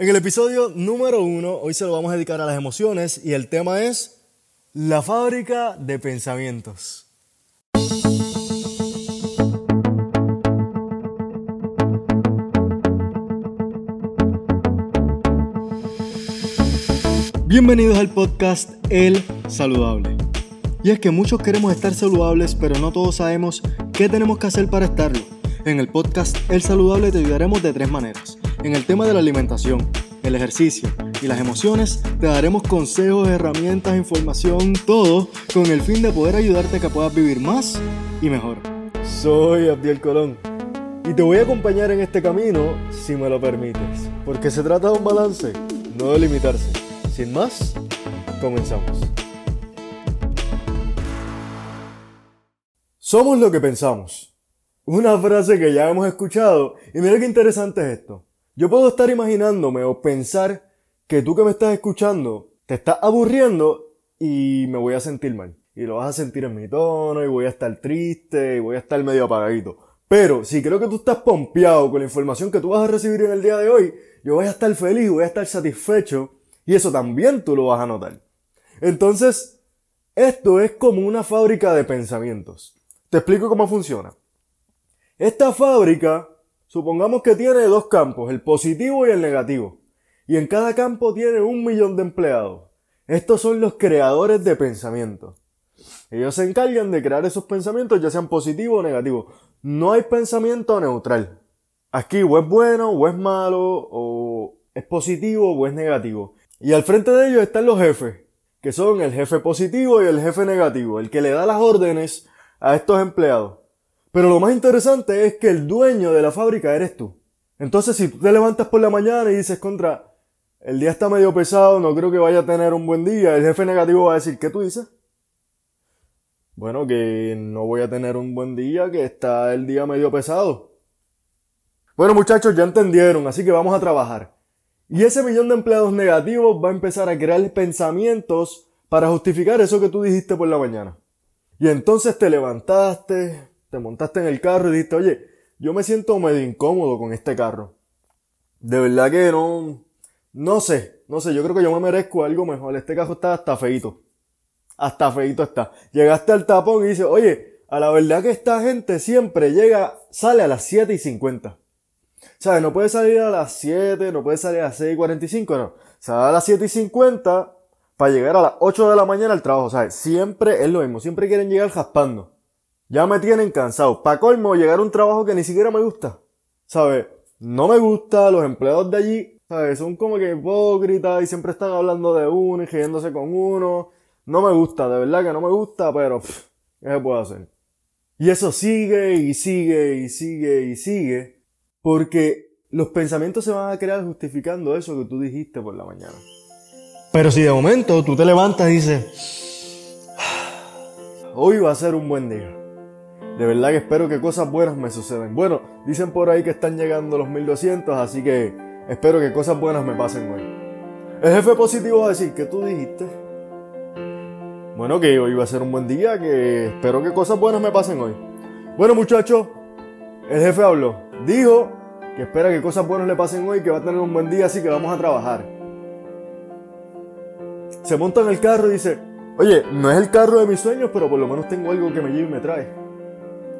En el episodio número uno, hoy se lo vamos a dedicar a las emociones y el tema es la fábrica de pensamientos. Bienvenidos al podcast El Saludable. Y es que muchos queremos estar saludables, pero no todos sabemos qué tenemos que hacer para estarlo. En el podcast El Saludable te ayudaremos de tres maneras. En el tema de la alimentación, el ejercicio y las emociones, te daremos consejos, herramientas, información, todo con el fin de poder ayudarte a que puedas vivir más y mejor. Soy Abdiel Colón y te voy a acompañar en este camino si me lo permites, porque se trata de un balance, no de limitarse. Sin más, comenzamos. Somos lo que pensamos. Una frase que ya hemos escuchado y mira qué interesante es esto. Yo puedo estar imaginándome o pensar que tú que me estás escuchando te estás aburriendo y me voy a sentir mal. Y lo vas a sentir en mi tono y voy a estar triste y voy a estar medio apagadito. Pero si creo que tú estás pompeado con la información que tú vas a recibir en el día de hoy, yo voy a estar feliz, voy a estar satisfecho y eso también tú lo vas a notar. Entonces, esto es como una fábrica de pensamientos. Te explico cómo funciona. Esta fábrica, supongamos que tiene dos campos, el positivo y el negativo. Y en cada campo tiene un millón de empleados. Estos son los creadores de pensamientos. Ellos se encargan de crear esos pensamientos, ya sean positivos o negativos. No hay pensamiento neutral. Aquí o es bueno o es malo, o es positivo o es negativo. Y al frente de ellos están los jefes, que son el jefe positivo y el jefe negativo, el que le da las órdenes a estos empleados. Pero lo más interesante es que el dueño de la fábrica eres tú. Entonces, si tú te levantas por la mañana y dices contra, el día está medio pesado, no creo que vaya a tener un buen día, el jefe negativo va a decir, ¿qué tú dices? Bueno, que no voy a tener un buen día, que está el día medio pesado. Bueno, muchachos, ya entendieron, así que vamos a trabajar. Y ese millón de empleados negativos va a empezar a crear pensamientos para justificar eso que tú dijiste por la mañana. Y entonces te levantaste, te montaste en el carro y dijiste, oye, yo me siento medio incómodo con este carro. De verdad que no, no sé, no sé, yo creo que yo me merezco algo mejor. Este carro está hasta feito. Hasta feito está. Llegaste al tapón y dices, oye, a la verdad que esta gente siempre llega, sale a las 7 y 50. ¿Sabes? No puede salir a las 7, no puede salir a las 6 y 45, no. Sale a las 7 y 50 para llegar a las 8 de la mañana al trabajo, ¿sabes? Siempre es lo mismo, siempre quieren llegar jaspando. Ya me tienen cansado. Pa' colmo, llegar a un trabajo que ni siquiera me gusta. ¿Sabes? No me gusta, los empleados de allí, ¿sabes? Son como que hipócritas y siempre están hablando de uno y riéndose con uno. No me gusta, de verdad que no me gusta, pero ¿qué se puede hacer? Y eso sigue y sigue y sigue y sigue, porque los pensamientos se van a crear justificando eso que tú dijiste por la mañana. Pero si de momento tú te levantas y dices, hoy va a ser un buen día. De verdad que espero que cosas buenas me sucedan. Bueno, dicen por ahí que están llegando los 1200, así que espero que cosas buenas me pasen hoy. El jefe positivo va a decir, ¿qué tú dijiste? Bueno, que hoy va a ser un buen día, que espero que cosas buenas me pasen hoy. Bueno, muchachos, el jefe habló. Dijo que espera que cosas buenas le pasen hoy, que va a tener un buen día, así que vamos a trabajar. Se monta en el carro y dice, oye, no es el carro de mis sueños, pero por lo menos tengo algo que me lleve y me trae.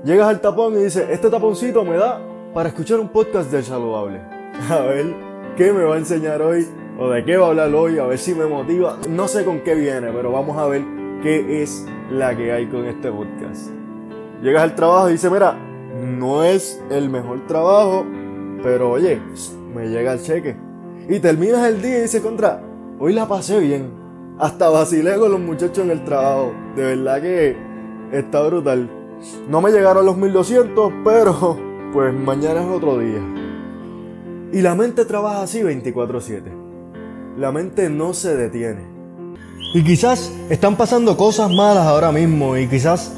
Llegas al tapón y dices, este taponcito me da para escuchar un podcast del saludable. A ver qué me va a enseñar hoy o de qué va a hablar hoy, a ver si me motiva. No sé con qué viene, pero vamos a ver qué es la que hay con este podcast. Llegas al trabajo y dices, mira, no es el mejor trabajo, pero oye, me llega el cheque. Y terminas el día y dices, contra, hoy la pasé bien. Hasta vacilé con los muchachos en el trabajo. De verdad que está brutal. No me llegaron los 1200, pero pues mañana es otro día. Y la mente trabaja así 24/7. La mente no se detiene. Y quizás están pasando cosas malas ahora mismo y quizás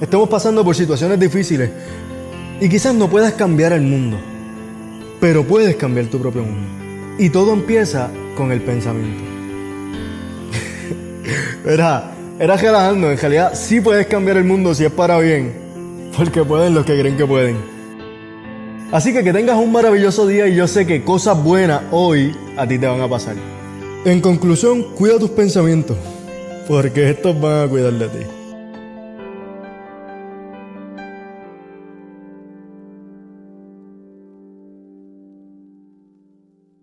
estemos pasando por situaciones difíciles. Y quizás no puedas cambiar el mundo, pero puedes cambiar tu propio mundo. Y todo empieza con el pensamiento. Era, era relajando, en realidad sí puedes cambiar el mundo si es para bien, porque pueden los que creen que pueden. Así que que tengas un maravilloso día y yo sé que cosas buenas hoy a ti te van a pasar. En conclusión, cuida tus pensamientos, porque estos van a cuidar de ti.